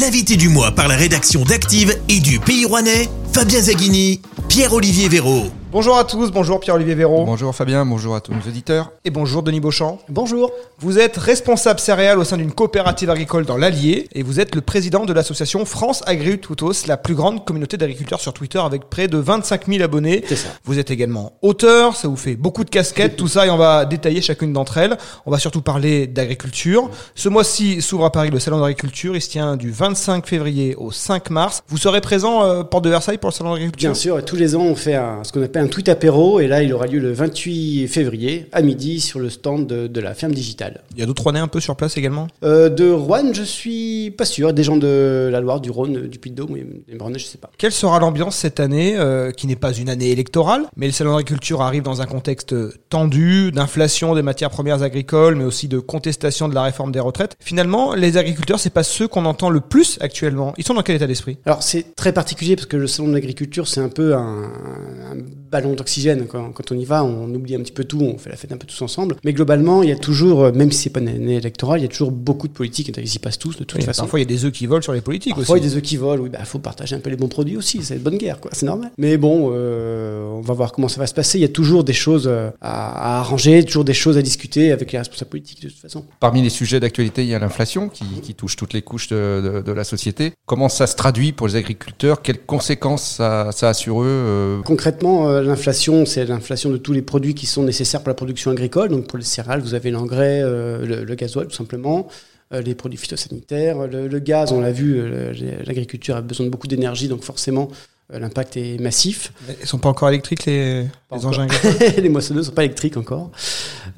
L'invité du mois par la rédaction d'Active et du Pays Rouennais, Fabien Zaghini, Pierre-Olivier Véraud. Bonjour à tous, bonjour Pierre-Olivier Véraud. Bonjour Fabien, bonjour à tous nos auditeurs. Et bonjour Denis Beauchamp. Bonjour. Vous êtes responsable céréales au sein d'une coopérative agricole dans l'Allier et vous êtes le président de l'association France Agri Tutos, la plus grande communauté d'agriculteurs sur Twitter avec près de 25 000 abonnés. C'est ça. Vous êtes également auteur, ça vous fait beaucoup de casquettes, tout ça et on va détailler chacune d'entre elles. On va surtout parler d'agriculture. Ce mois-ci s'ouvre à Paris le salon d'agriculture, il se tient du 25 février au 5 mars. Vous serez présent euh, porte de Versailles pour le salon d'agriculture Bien sûr, tous les ans, on fait un- ce qu'on appelle un tweet apéro, et là, il aura lieu le 28 février à midi sur le stand de, de la ferme digitale. Il y a d'autres Rouennais un peu sur place également? Euh, de Rouen, je suis pas sûr. Des gens de la Loire, du Rhône, du Puy-de-Dôme, des Mornais, je sais pas. Quelle sera l'ambiance cette année, euh, qui n'est pas une année électorale, mais le salon d'agriculture arrive dans un contexte tendu, d'inflation des matières premières agricoles, mais aussi de contestation de la réforme des retraites. Finalement, les agriculteurs, c'est pas ceux qu'on entend le plus actuellement. Ils sont dans quel état d'esprit? Alors, c'est très particulier parce que le salon de l'agriculture, c'est un peu un, un ballon d'oxygène. Quand, quand on y va, on oublie un petit peu tout, on fait la fête un peu tous ensemble. Mais globalement, il y a toujours, euh, même si c'est pas une année électorale, il y a toujours beaucoup de politique. Ils y passent tous, de toute Oui, façon. Parfois, il y a des œufs qui volent sur les politiques Parfois, il y aussi. a des œufs qui volent, oui, bah, faut partager un peu les bons produits aussi, c'est une bonne guerre, quoi, c'est normal. Mais bon, euh, on va voir comment ça va se passer. Il y a toujours des choses euh, à, à arranger, toujours des choses à discuter avec les responsables politiques, de toute façon. Parmi les sujets d'actualité, il y a l'inflation qui, qui touche toutes les couches de, de- de la société. Comment ça se traduit pour les agriculteurs? Quelles conséquences ça, ça a sur eux euh, Concrètement, euh, l'inflation, c'est l'inflation de tous les produits qui sont nécessaires pour la production agricole. Donc pour les céréales, vous avez l'engrais, euh, le, le gasoil, tout simplement. euh, Les produits phytosanitaires, le, le gaz, on l'a vu, euh, l'agriculture a besoin de beaucoup d'énergie, donc forcément l'impact est massif. Ils sont pas encore électriques, les, Pas les encore. engins les moissonneuses ne sont pas électriques encore.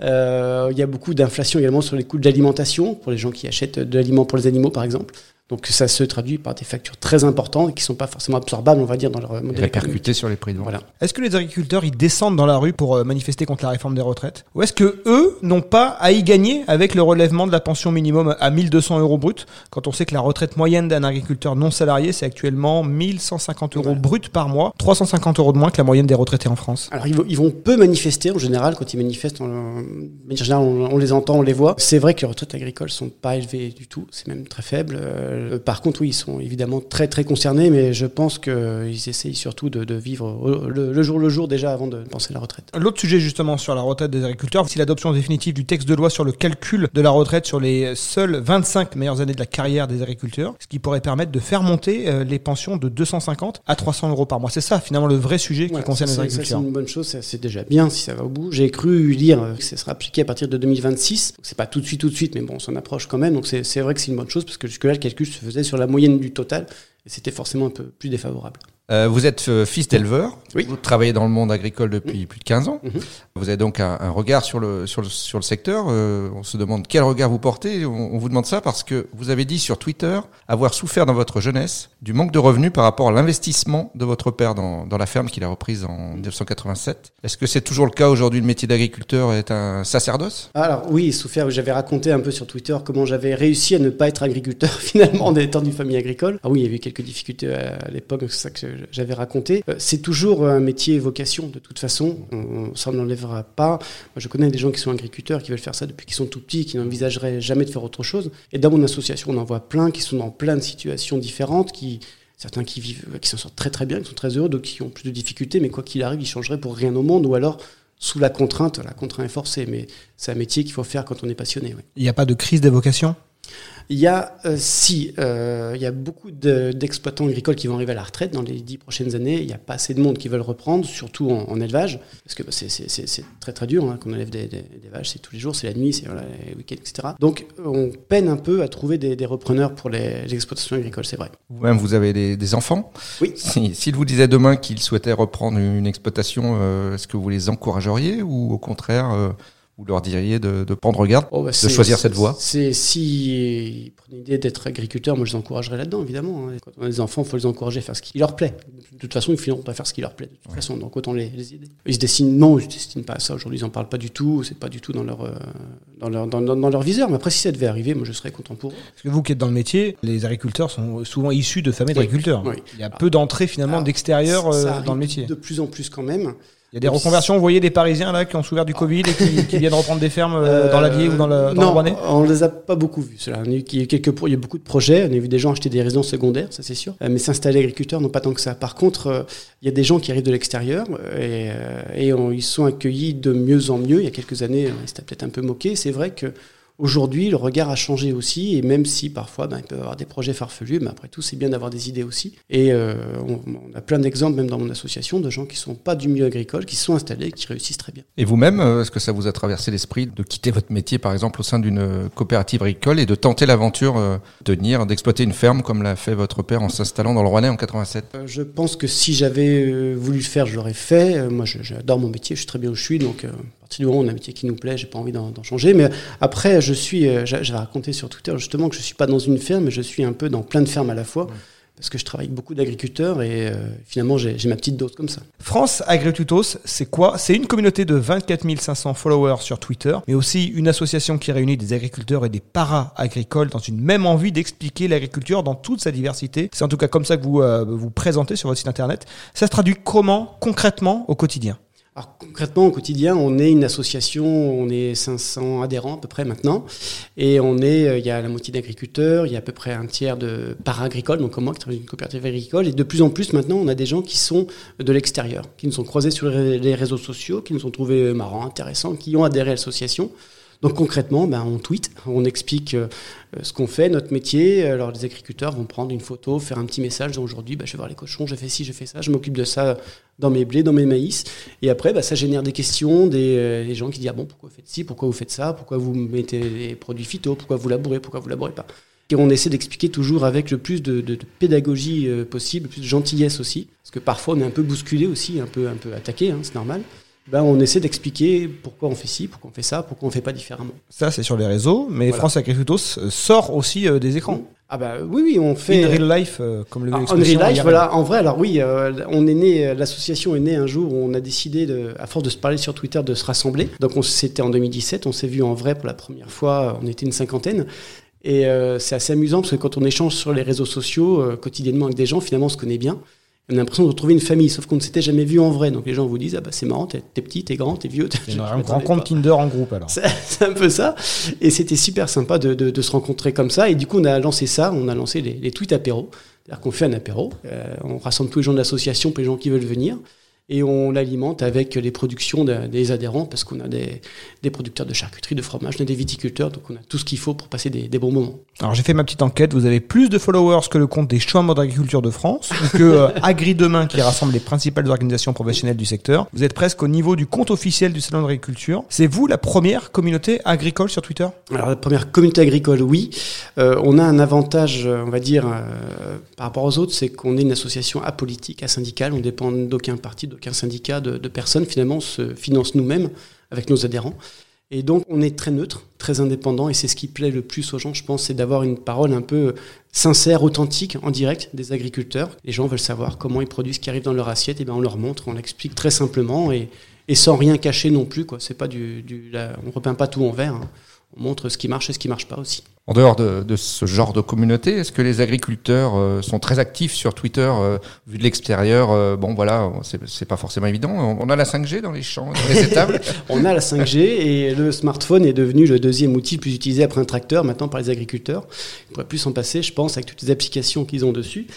Euh, il y a beaucoup d'inflation également sur les coûts de l'alimentation, pour les gens qui achètent de l'aliment pour les animaux, par exemple. Donc ça se traduit par des factures très importantes et qui ne sont pas forcément absorbables, on va dire, dans leur modèle répercuter sur les prix de vente Voilà. Est-ce que les agriculteurs, ils descendent dans la rue pour euh, manifester contre la réforme des retraites? Ou est-ce que eux n'ont pas à y gagner avec le relèvement de la pension minimum à 1200 euros brut? Quand on sait que la retraite moyenne d'un agriculteur non salarié, c'est actuellement 1150 euros Ouais. brut par mois, 350 euros de moins que la moyenne des retraités en France. Alors ils vont, ils vont peu manifester en général quand ils manifestent. En, en général, on, on les entend, on les voit. C'est vrai que les retraites agricoles sont pas élevées du tout, c'est même très faible. Euh, par contre, oui, ils sont évidemment très très concernés, mais je pense qu'ils essayent surtout de, de vivre le, le jour le jour déjà avant de penser à la retraite. L'autre sujet justement sur la retraite des agriculteurs, c'est l'adoption définitive du texte de loi sur le calcul de la retraite sur les seules 25 meilleures années de la carrière des agriculteurs, ce qui pourrait permettre de faire monter euh, les pensions de 250 à 300 euros par mois. C'est ça finalement le vrai sujet qui Voilà, concerne les ça, C'est agriculteurs. une bonne chose, c'est déjà bien si ça va au bout. J'ai cru lire euh, que ça sera appliqué à partir de 2026. Donc, C'est pas tout de suite, tout de suite, mais bon, on s'en approche quand même. Donc c'est c'est vrai que c'est une bonne chose parce que jusque-là, le calcul se faisait sur la moyenne du total et c'était forcément un peu plus défavorable. Euh, vous êtes euh, fils d'éleveur, Oui. vous travaillez dans le monde agricole depuis plus de 15 ans. Mhm. Vous avez donc un, un regard sur le, sur le, sur le secteur. Euh, on se demande quel regard vous portez. On, on vous demande ça parce que vous avez dit sur Twitter avoir souffert dans votre jeunesse du manque de revenus par rapport à l'investissement de votre père dans, dans la ferme qu'il a reprise en 1987. Est-ce que c'est toujours le cas aujourd'hui? Le métier d'agriculteur est un sacerdoce? Alors oui, souffert, j'avais raconté un peu sur Twitter comment j'avais réussi à ne pas être agriculteur finalement en étant d'une famille agricole. Ah oui, il y avait eu quelques difficultés à, à l'époque, c'est ça que j'avais raconté. Euh, C'est toujours un métier vocation de toute façon, on, ça ne l'enlèvera pas. Moi, je connais des gens qui sont agriculteurs, qui veulent faire ça depuis qu'ils sont tout petits, qui n'envisageraient jamais de faire autre chose. Et dans mon association, on en voit plein qui sont dans plein de situations différentes, qui certains qui vivent, qui s'en sortent très très bien, qui sont très heureux, d'autres qui ont plus de difficultés, mais quoi qu'il arrive, ils changeraient pour rien au monde, ou alors sous la contrainte, la contrainte est forcée, mais c'est un métier qu'il faut faire quand on est passionné. Il n'y a pas de crise des vocations? Il y a, euh, si, euh, il y a beaucoup de- d'exploitants agricoles qui vont arriver à la retraite dans les dix prochaines années. Il n'y a pas assez de monde qui veulent reprendre, surtout en, en élevage, parce que bah, c'est- très très dur hein, qu'on élève des, des- des vaches, c'est tous les jours, c'est la nuit, c'est voilà, les week-ends, etc. Donc on peine un peu à trouver des, des repreneurs pour les, les exploitations agricoles, c'est vrai. Vous-même, vous avez des, enfants? Oui. Si- S'ils vous disaient demain qu'ils souhaitaient reprendre une exploitation, euh, est-ce que vous les encourageriez ou au contraire, vous leur diriez de, de prendre garde Oh, bah, de choisir cette voie C'est si ils prenaient l'idée d'être agriculteur, moi je les encouragerais là-dedans, évidemment. hein. Quand on a des enfants, il faut les encourager à faire ce qui leur plaît. De toute façon, ils finiront par faire ce qui leur plaît, de toute façon, donc autant les, les aider. Ils se destinent, non, ils se destinent pas à ça. Aujourd'hui, ils en parlent pas du tout, c'est pas du tout dans leur, euh, dans leur, dans, dans- dans leur viseur. Mais après, si ça devait arriver, moi je serais content pour eux. Parce que vous qui êtes dans le métier, les agriculteurs sont souvent issus de familles d'agriculteurs. Oui. Il y a peu d'entrées finalement d'extérieur euh, dans le métier. De plus en plus quand même. Il y a des reconversions, vous voyez des Parisiens là qui ont souffert du Covid et qui, qui viennent reprendre des fermes euh, dans l'Allier ou dans le, dans non, le on les a pas beaucoup vus. Cela. Il y a eu quelques, il y a beaucoup de projets. On a vu des gens acheter des résidences secondaires, ça c'est sûr. Euh, mais s'installer agriculteur, non pas tant que ça. Par contre, euh, il y a des gens qui arrivent de l'extérieur euh, et, et on- ils sont accueillis de mieux en mieux. Il y a quelques années, on s'était peut-être un peu moqué. C'est vrai que Aujourd'hui, le regard a changé aussi, et même si parfois, ben, ils peuvent avoir des projets farfelus, mais après tout, c'est bien d'avoir des idées aussi. Et euh, on, on a plein d'exemples, même dans mon association, de gens qui sont pas du milieu agricole, qui sont installés, et qui réussissent très bien. Et vous-même, euh, est-ce que ça vous a traversé l'esprit de quitter votre métier, par exemple, au sein d'une euh, coopérative agricole et de tenter l'aventure de tenir, d'exploiter une ferme comme l'a fait votre père en s'installant dans le Rouennais en 87 Euh, Je pense que si j'avais voulu le faire, je l'aurais fait. Moi, j'adore mon métier, je suis très bien où je suis, donc partir du moment où on a un métier qui nous plaît, j'ai pas envie d'en d'en changer. Mais après, je suis, euh, j'a- j'avais raconté sur Twitter justement que je suis pas dans une ferme, mais je suis un peu dans plein de fermes à la fois. Parce que je travaille avec beaucoup d'agriculteurs et euh, finalement j'ai j'ai ma petite dose comme ça. France Agritutos, c'est quoi? C'est une communauté de 24 500 followers sur Twitter, mais aussi une association qui réunit des agriculteurs et des para-agricoles dans une même envie d'expliquer l'agriculture dans toute sa diversité. C'est en tout cas comme ça que vous euh, vous présentez sur votre site internet. Ça se traduit comment concrètement au quotidien? Alors concrètement, au quotidien, on est une association, on est 500 adhérents à peu près maintenant, et on est, euh, il y a la moitié d'agriculteurs, il y a à peu près un tiers de para-agricoles, donc comme moi qui travaille dans une coopérative agricole, et de plus en plus maintenant, on a des gens qui sont de l'extérieur, qui nous ont croisés sur les les réseaux sociaux, qui nous ont trouvés marrants, intéressants, qui ont adhéré à l'association. Donc concrètement, ben, on tweet, on explique euh, ce qu'on fait, notre métier. Alors les agriculteurs vont prendre une photo, faire un petit message. disant, Aujourd'hui, ben, je vais voir les cochons, je fais ci, je fais ça, je m'occupe de ça dans mes blés, dans mes maïs. Et après, bah, ça génère des questions, des, euh, des gens qui disent ah bon, pourquoi vous faites ci, pourquoi vous faites ça, pourquoi vous mettez des produits phyto, pourquoi vous labourez, pourquoi vous labourez pas. Et on essaie d'expliquer toujours avec le plus de pédagogie euh, possible, le plus de gentillesse aussi, parce que parfois on est un peu bousculé aussi, un peu un peu attaqué, hein, c'est normal. Ben, on essaie d'expliquer pourquoi on fait ci, pourquoi on fait ça, pourquoi on fait pas différemment. Ça, c'est sur les réseaux, mais Voilà. France Agritutos euh, sort aussi euh, des écrans. Ah bah oui, oui, on fait. In real life, euh, comme le Ah, l'expression real life, voilà. En vrai, alors oui, euh, on est né, l'association est née un jour où on a décidé, de, à force de se parler sur Twitter, de se rassembler. Donc on c'était en 2017, on s'est vu en vrai pour la première fois, on était une cinquantaine. Et c'est assez amusant parce que quand on échange sur les réseaux sociaux quotidiennement avec des gens, finalement on se connaît bien. On a l'impression de retrouver une famille, sauf qu'on ne s'était jamais vu en vrai. Donc les gens vous disent, ah bah c'est marrant, t'es t'es petit, t'es grand, t'es vieux. C'est une rencontre. Tinder en groupe alors. C'est un peu ça. Et c'était super sympa de, de- de se rencontrer comme ça. Et du coup, on a lancé ça. On a lancé les, les tweets apéro. C'est-à-dire qu'on fait un apéro. euh, on rassemble tous les gens de l'association les gens qui veulent venir. Et on l'alimente avec les productions de- des adhérents parce qu'on a des, des producteurs de charcuterie, de fromage, on a des viticulteurs. Donc on a tout ce qu'il faut pour passer des, des bons moments. Alors j'ai fait ma petite enquête, vous avez plus de followers que le compte des chambres d'agriculture de France, que euh, Agri Demain qui rassemble les principales organisations professionnelles du secteur. Vous êtes presque au niveau du compte officiel du salon d'agriculture. C'est vous la première communauté agricole sur Twitter? Alors la première communauté agricole, oui. Euh, on a un avantage, euh, on va dire, euh, par rapport aux autres, c'est qu'on est une association apolitique, asyndicale. On dépend d'aucun parti, d'aucun syndicat, de, de personne. Finalement, se finance nous-mêmes avec nos adhérents. Et donc, on est très neutre, très indépendant, et c'est ce qui plaît le plus aux gens, je pense, c'est d'avoir une parole un peu sincère, authentique, en direct des agriculteurs. Les gens veulent savoir comment ils produisent ce qui arrive dans leur assiette, et ben on leur montre, on l'explique très simplement et, sans rien cacher non plus. Quoi. C'est pas du, on repeint pas tout en vert. hein. On montre ce qui marche et ce qui marche pas aussi. En dehors de, de ce genre de communauté, est-ce que les agriculteurs euh, sont très actifs sur Twitter euh, vu de l'extérieur euh, Bon, voilà, c'est pas forcément évident. On on a la 5G dans les champs, dans les étables. On a la 5G et le smartphone est devenu le deuxième outil le plus utilisé après un tracteur maintenant par les agriculteurs. Ils pourraient plus s'en passer, je pense, avec toutes les applications qu'ils ont dessus.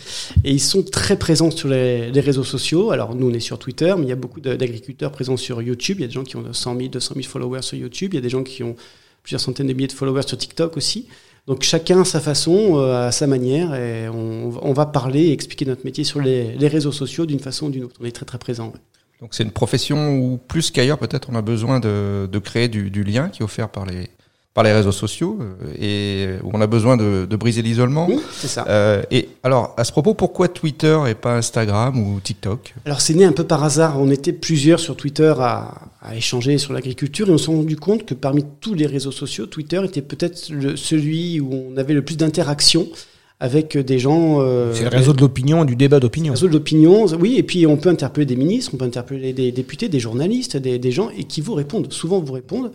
Et ils sont très présents sur les, les réseaux sociaux. Alors nous, on est sur Twitter, mais il y a beaucoup d'agriculteurs présents sur YouTube. Il y a des gens qui ont 100 000, 200 000 followers sur YouTube. Il y a des gens qui ont plusieurs centaines de milliers de followers sur TikTok aussi. Donc chacun à sa façon, euh, à sa manière, et on, va parler et expliquer notre métier sur les, réseaux sociaux d'une façon ou d'une autre. On est très très présent. Donc c'est une profession où plus qu'ailleurs peut-être on a besoin de, de créer du, du lien qui est offert par les par les réseaux sociaux euh, et où on a besoin de, de briser l'isolement. Oui, c'est ça. Euh, et alors à ce propos, pourquoi Twitter et pas Instagram ou TikTok? Alors c'est né un peu par hasard. On était plusieurs sur Twitter à, à échanger sur l'agriculture et on s'est rendu compte que parmi tous les réseaux sociaux, Twitter était peut-être le- celui où on avait le plus d'interactions avec des gens. euh, C'est le réseau de l'opinion, du débat d'opinion. réseau de l'opinion, oui, et puis on peut interpeller des ministres, on peut interpeller des députés, des journalistes, des, des gens, et qui vous répondent, souvent vous répondent.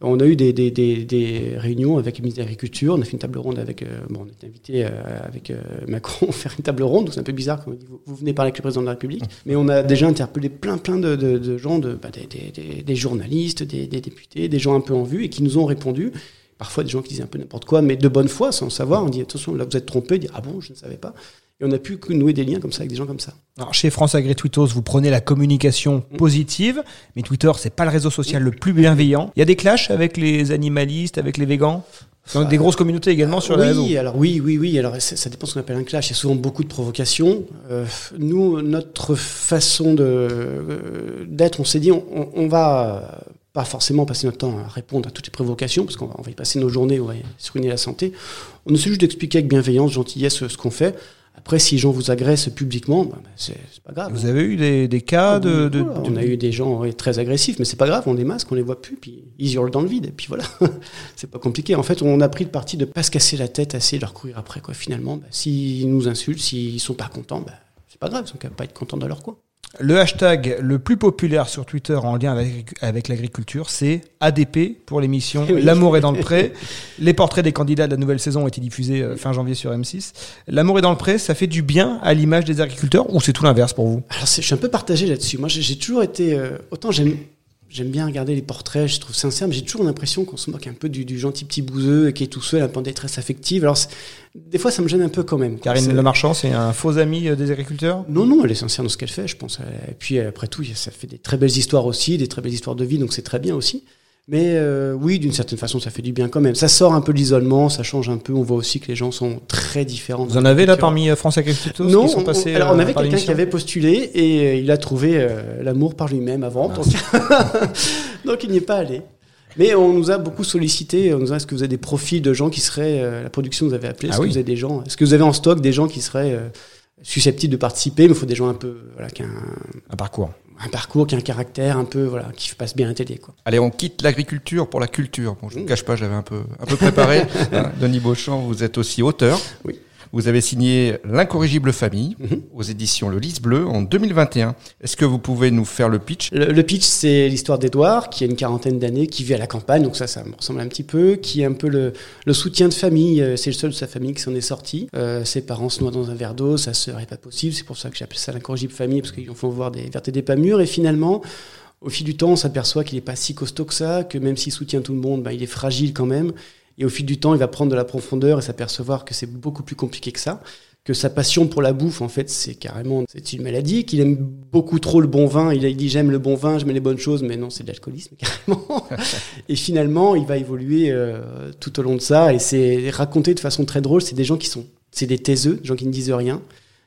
On a eu des, des, des, des réunions avec le ministre de l'Agriculture, on a fait une table ronde avec, euh, bon, on était invité euh, avec euh, Macron faire une table ronde, donc c'est un peu bizarre quand on dit vous, vous venez parler avec le président de la République, mais on a déjà interpellé plein plein de, de, de gens, de, bah, des, journalistes, des, députés, des gens un peu en vue et qui nous ont répondu. Parfois des gens qui disaient un peu n'importe quoi, mais de bonne foi, sans savoir. On dit attention, là vous êtes trompé, on dit ah bon, je ne savais pas. Et on a pu nouer des liens comme ça avec des gens comme ça. Alors, chez France Agri vous prenez la communication positive, mais Twitter, c'est pas le réseau social le plus bienveillant. Il y a des clashs avec les animalistes, avec les végans? Donc, des grosses communautés également sur oui, les réseaux. alors oui, oui, oui. Alors ça, dépend de ce qu'on appelle un clash. Il y a souvent beaucoup de provocations. Euh, nous, notre façon de euh, d'être, on s'est dit, on, on- va pas forcément passer notre temps à répondre à toutes les provocations, parce qu'on va, on va y passer nos journées, on va se ruiner la santé. On essaie juste d'expliquer avec bienveillance, gentillesse ce qu'on fait. Après, si les gens vous agressent publiquement, bah, bah, c'est pas grave. Vous avez eu des, des cas de, de- de- on a eu des gens ouais, très agressifs, mais c'est pas grave, on les masque, on les voit plus, puis ils hurlent dans le vide, et puis voilà. c'est pas compliqué. En fait, on a pris le parti de pas se casser la tête assez de leur courir après, quoi. Finalement, bah, s'ils nous insultent, s'ils sont pas contents, c'est pas grave, ils sont qu'à pas être contents dans leur coin. Le hashtag le plus populaire sur Twitter en lien avec, avec l'agriculture, c'est ADP pour l'émission. L'amour est dans le pré. Les portraits des candidats de la nouvelle saison ont été diffusés euh, fin janvier sur M6. L'amour est dans le pré, ça fait du bien à l'image des agriculteurs ou c'est tout l'inverse pour vous? Alors, je suis un peu partagé là-dessus. Moi, j'ai j'ai toujours été. euh, autant j'aime. J'aime bien regarder les portraits, je trouve sincère, mais j'ai toujours l'impression qu'on se moque un peu du, du gentil petit bouseux qui est tout seul, un peu en détresse affective. Alors, des fois, ça me gêne un peu quand même. quoi. Karine C'est- Le Marchand, c'est un faux ami euh, des agriculteurs? Non, non, elle est sincère dans ce qu'elle fait, je pense. Et puis après tout, ça fait des très belles histoires aussi, des très belles histoires de vie, donc c'est très bien aussi. Mais euh, oui, d'une certaine façon, ça fait du bien quand même. Ça sort un peu de l'isolement, ça change un peu. On voit aussi que les gens sont très différents. Vous en avez là parmi euh, France Agriculture non, qui sont on- passés alors on euh, avait quelqu'un qui avait postulé et euh, il a trouvé euh, l'amour par lui-même avant, donc, donc il n'y est pas allé. Mais on nous a beaucoup sollicité. On nous a est-ce que vous avez des profils de gens qui seraient euh, la production nous avait appelé. Est-ce Ah que oui. vous avez des gens Est-ce que vous avez en stock des gens qui seraient euh, susceptibles de participer? Mais il faut des gens un peu voilà qui un, un parcours. Un parcours, qui a un caractère un peu voilà qui passe bien à la télé quoi. Allez, on quitte l'agriculture pour la culture. Bon, je ne vous cache pas, j'avais un peu, un peu préparé. Hein, Denis Beauchamp, vous êtes aussi auteur. Oui. Vous avez signé L'incorrigible famille Mhm. aux éditions Le Lys Bleu en 2021. Est-ce que vous pouvez nous faire le pitch? Le, le pitch, c'est l'histoire d'Edouard, qui a une quarantaine d'années, qui vit à la campagne, donc ça, ça me ressemble un petit peu, qui est un peu le, le soutien de famille. euh, C'est le seul de sa famille qui s'en est sorti. Euh, ses parents se noient dans un verre d'eau, sœur est pas possible. C'est pour ça que j'ai appelé ça l'incorrigible famille, parce qu'ils font voir des vertes et des pas mûres. Et finalement, au fil du temps, on s'aperçoit qu'il n'est pas si costaud que ça, que même s'il soutient tout le monde, bah, il est fragile quand même. Et au fil du temps, il va prendre de la profondeur et s'apercevoir que c'est beaucoup plus compliqué que ça que sa passion pour la bouffe, en fait, c'est carrément c'est une maladie, qu'il aime beaucoup trop le bon vin. Il, dit j'aime le bon vin, j'aime les bonnes choses, mais non, c'est de l'alcoolisme carrément. et finalement, il va évoluer euh, tout au long de ça, et c'est raconté de façon très drôle. C'est des gens qui sont, c'est des taiseux, des gens qui ne disent rien,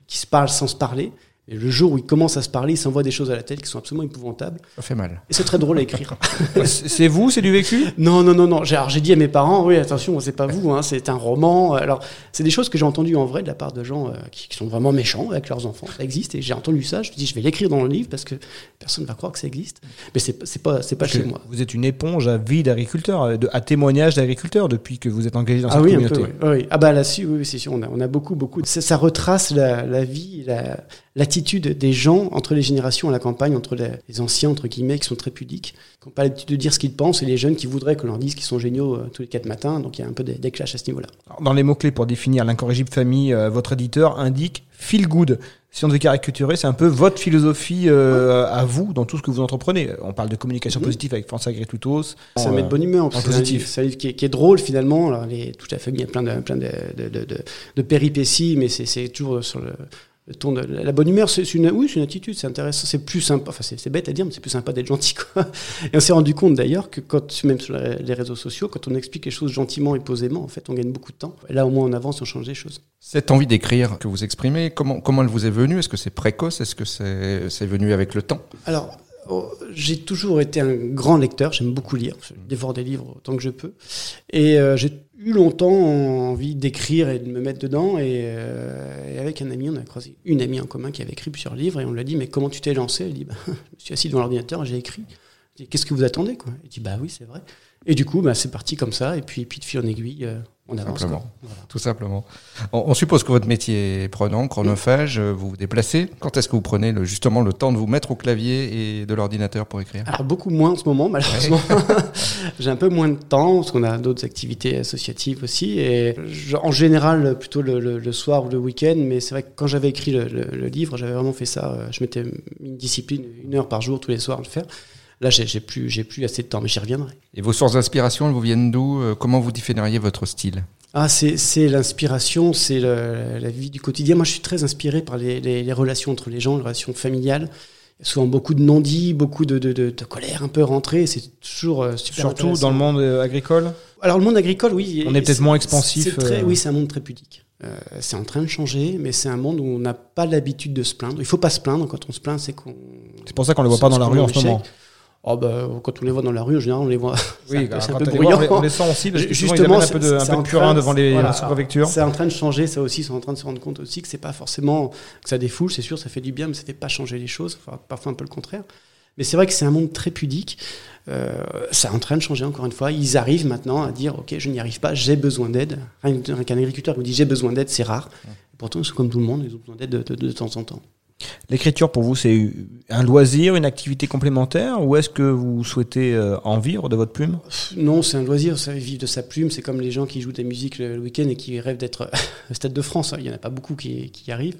qui se parlent sans se parler. Et le jour où ils commencent à se parler, ils s'envoient des choses à la tête qui sont absolument épouvantables. Ça fait mal. Et c'est très drôle à écrire. C'est vous, c'est du vécu? Non, non, non, non. J'ai- Alors j'ai dit à mes parents, oui, attention, c'est pas vous, hein, c'est un roman. Alors c'est des choses que j'ai entendues en vrai de la part de gens euh, qui, qui sont vraiment méchants avec leurs enfants. Ça existe et j'ai entendu ça. Je me dis, je vais l'écrire dans le livre parce que personne ne va croire que ça existe. Mais c'est pas, c'est pas chez moi. Vous êtes une éponge à vie d'agriculteur, euh, à témoignage d'agriculteur depuis que vous êtes engagé dans Ah cette oui, un communauté. peu. oui. Oui. Ah bah là-dessus, oui, oui, c'est sûr. On a, on a beaucoup, beaucoup. Ça, ça retrace la, la vie, la- l'attitude des gens entre les générations à la campagne, entre les, les anciens entre guillemets qui sont très pudiques, qui n'ont pas l'habitude de dire ce qu'ils pensent, et les jeunes qui voudraient qu'on leur dise qu'ils sont géniaux euh, tous les quatre matins. Donc il y a un peu des, des clashs à ce niveau-là. Dans les mots-clés pour définir l'incorrigible famille, euh, votre éditeur indique feel good. Si on devait caricaturer, c'est un peu votre philosophie euh, à vous dans tout ce que vous entreprenez. On parle de communication Mhm. positive avec France Agricultos. Ça met de bonne humeur. en positif. c'est un livre qui est, qui est drôle finalement. Alors, les, toute la famille a plein de, plein de, de, de, de- péripéties, mais c'est toujours sur le ton la bonne humeur. C'est une, oui, c'est une attitude, c'est intéressant. C'est plus sympa. Enfin, c'est c'est bête à dire, mais c'est plus sympa d'être gentil. Quoi. Et on s'est rendu compte d'ailleurs que quand, même sur les réseaux sociaux, quand on explique les choses gentiment et posément, en fait, on gagne beaucoup de temps. Et là, au moins, on avance, on change des choses. Cette envie d'écrire que vous exprimez, comment, comment elle vous est venue? Est-ce que c'est précoce? Est-ce que c'est c'est venu avec le temps? Alors, j'ai toujours été un grand lecteur, j'aime beaucoup lire, je dévore des livres autant que je peux. Et euh, j'ai eu longtemps envie d'écrire et de me mettre dedans. Et, euh, et avec un ami, on a croisé une amie en commun qui avait écrit plusieurs livres et on lui a dit Mais comment tu t'es lancé? Elle dit bah, Je me suis assis devant l'ordinateur j'ai écrit. Qu'est-ce que vous attendez quoi? Il dit Bah oui, c'est vrai. Et du coup, bah, c'est parti comme ça. Et puis, puis de fil en aiguille, euh, on avance. Simplement. Voilà. Tout simplement. On, on suppose que votre métier est prenant, chronophage, euh, vous vous déplacez. Quand est-ce que vous prenez le, justement le temps de vous mettre au clavier et de l'ordinateur pour écrire? Alors beaucoup moins en ce moment, malheureusement. J'ai un peu moins de temps parce qu'on a d'autres activités associatives aussi. Et je- en général, plutôt le, le- le soir ou le week-end. Mais c'est vrai que quand j'avais écrit le livre, j'avais vraiment fait ça. euh, Je m'étais mis une discipline, une heure par jour, tous les soirs, à le faire. Là, j'ai plus, j'ai plus assez de temps, mais j'y reviendrai. Et vos sources d'inspiration, elles vous viennent d'où Euh, Comment vous définiriez votre style? Ah, c'est c'est l'inspiration, c'est la vie du quotidien. Moi, je suis très inspiré par les, les- les relations entre les gens, les relations familiales. Souvent beaucoup de non-dits, beaucoup de, de- de- de colère un peu rentrée. C'est toujours euh, super Surtout dans le monde euh, agricole? Alors, le monde agricole, oui. On est peut-être moins expansif, très- euh. Oui, c'est un monde très pudique. Euh, c'est en train de changer, mais c'est un monde où on n'a pas l'habitude de se plaindre. Il faut pas se plaindre. Quand on se plaint, c'est qu'on. C'est pour ça qu'on le voit pas dans la rue en ce échec. moment. Oh, bah, quand on les voit dans la rue, en général, on les voit. Oui, c'est un peu les bruyant. voit, on les sent aussi parce que souvent, ils Justement, amènent un peu de, c'est- un peu de purin train devant les voilà. C'est en train de changer, ça aussi, ils sont en train de se rendre compte aussi que c'est pas forcément que ça défoule, c'est sûr, ça fait du bien, mais ça fait pas changer les choses, enfin, parfois un peu le contraire. Mais c'est vrai que c'est un monde très pudique. Euh, c'est en train de changer encore une fois. Ils arrivent maintenant à dire ok, je n'y arrive pas, j'ai besoin d'aide. Rien qu'un agriculteur qui vous dit j'ai besoin d'aide, c'est rare. Pourtant, ils sont comme tout le monde, ils ont besoin d'aide de, de- de temps en temps. L'écriture pour vous, c'est un loisir, une activité complémentaire ou est-ce que vous souhaitez euh, en vivre de votre plume? Non, c'est un loisir, ça vivre de sa plume. C'est comme les gens qui jouent de la musique le, week-end et qui rêvent d'être au Stade de France. hein. Il n'y en a pas beaucoup qui, qui y arrivent.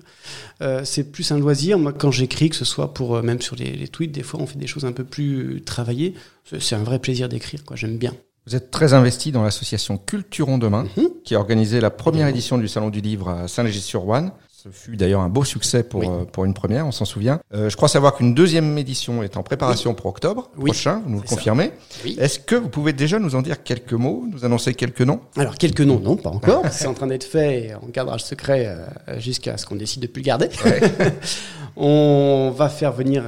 Euh, c'est plus un loisir. Moi, quand j'écris, que ce soit pour euh, même sur les, les tweets, des fois on fait des choses un peu plus travaillées. C'est- un vrai plaisir d'écrire. quoi. J'aime bien. Vous êtes très investi dans l'association Culturons Demain, Mhm. qui a organisé la première édition du Salon du Livre à Saint-Léger-sur-Ouane. Ce fut d'ailleurs un beau succès pour, Oui. euh, pour une première, on s'en souvient. Euh, je crois savoir qu'une deuxième édition est en préparation pour octobre Oui. prochain, vous nous le confirmez. Est-ce que vous pouvez déjà nous en dire quelques mots, nous annoncer quelques noms? Alors, quelques noms, non, pas encore. c'est en train d'être fait et on gardera le secret euh, jusqu'à ce qu'on décide de plus le garder. on va faire venir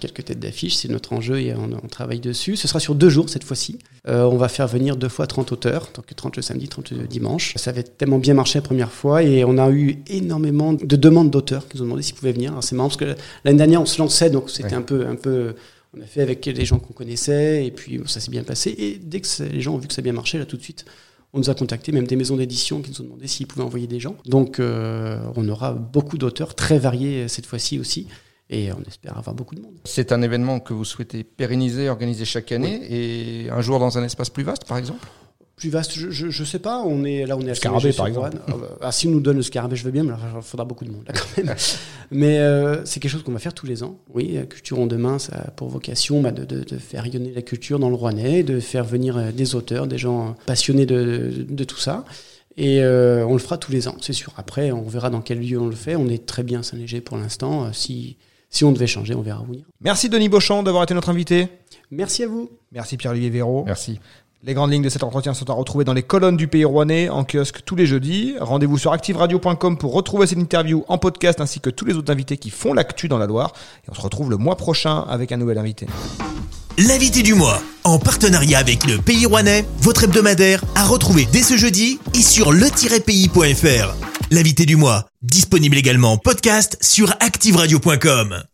quelques têtes d'affiche, c'est notre enjeu et on, on travaille dessus. Ce sera sur deux jours cette fois-ci. Euh, on va faire venir deux fois 30 auteurs, donc 30 le samedi, 30 le dimanche. Ça avait tellement bien marché la première fois et on a eu énormément de demandes d'auteurs qui nous ont demandé s'ils pouvaient venir. Alors, C'est marrant parce que l'année dernière on se lançait, donc c'était Ouais. un peu, un peu. On a fait avec les gens qu'on connaissait et puis ça s'est bien passé. Et dès que les gens ont vu que ça a bien marché, là tout de suite, on nous a contacté, même des maisons d'édition qui nous ont demandé s'ils pouvaient envoyer des gens. Donc euh, on aura beaucoup d'auteurs très variés euh, cette fois-ci aussi. Et on espère avoir beaucoup de monde. C'est un événement que vous souhaitez pérenniser, organiser chaque année, et un jour dans un espace plus vaste, par exemple? Plus vaste, je, je, je sais pas. On est là, on est à Scarabée, par. Ah, bah, ah, si on nous donne le scarabée, je veux bien, mais il faudra beaucoup de monde là quand même. mais euh, c'est quelque chose qu'on va faire tous les ans. Oui, la Culture en demain, ça a pour vocation bah, de, de, de faire rayonner la culture dans le Rouennais, de faire venir euh, des auteurs, des gens passionnés de, de, de tout ça. Et euh, on le fera tous les ans, c'est sûr. Après, on verra dans quel lieu on le fait. On est très bien Saint-Léger pour l'instant. Euh, Si, si on devait changer, on verra où venir. Merci Denis Beauchamp d'avoir été notre invité. Merci à vous. Merci Pierre-Olivier Véraud. Merci. Les grandes lignes de cet entretien sont à retrouver dans les colonnes du Pays Rouennais, en kiosque tous les jeudis. Rendez-vous sur activeradio.com pour retrouver cette interview en podcast ainsi que tous les autres invités qui font l'actu dans la Loire. Et on se retrouve le mois prochain avec un nouvel invité. L'invité du mois, en partenariat avec le Pays Rouennais, votre hebdomadaire, à retrouver dès ce jeudi et sur le-pays.fr. L'invité du mois, disponible également en podcast sur activeradio.com.